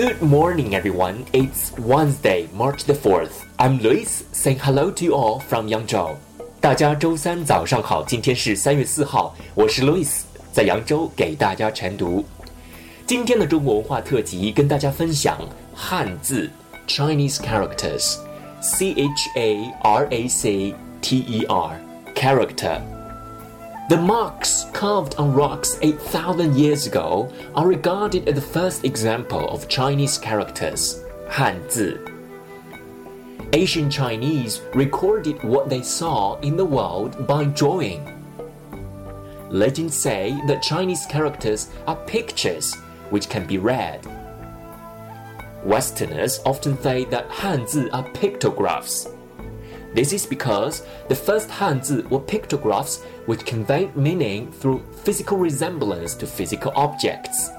Good morning, everyone. It's Wednesday, March the fourth. I'm Lewis, saying hello to you all from Yangzhou. 大家周三早上好，今天是三月四号，我是 Lewis，在扬州给大家晨读。今天的中国文化特辑跟大家分享汉字 Chinese characters，C H A R A C T E R character。The marks carved on rocks 8,000 years ago are regarded as the first example of Chinese characters, 汉字. Asian Chinese recorded what they saw in the world by drawing. Legends say that Chinese characters are pictures which can be read. Westerners often say that Hanzi are pictographs. This is because the first Hanzi were pictographs which conveyed meaning through physical resemblance to physical objects.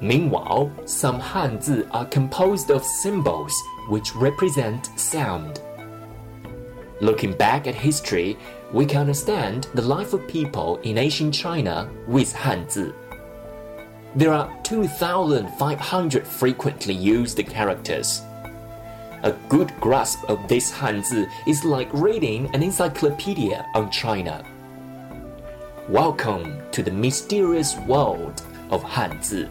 Meanwhile, some Hanzi are composed of symbols which represent sound. Looking back at history, we can understand the life of people in ancient China with Hanzi. There are 2,500 frequently used characters. A good grasp of this Hanzi is like reading an encyclopedia on China. Welcome to the mysterious world of Hanzi.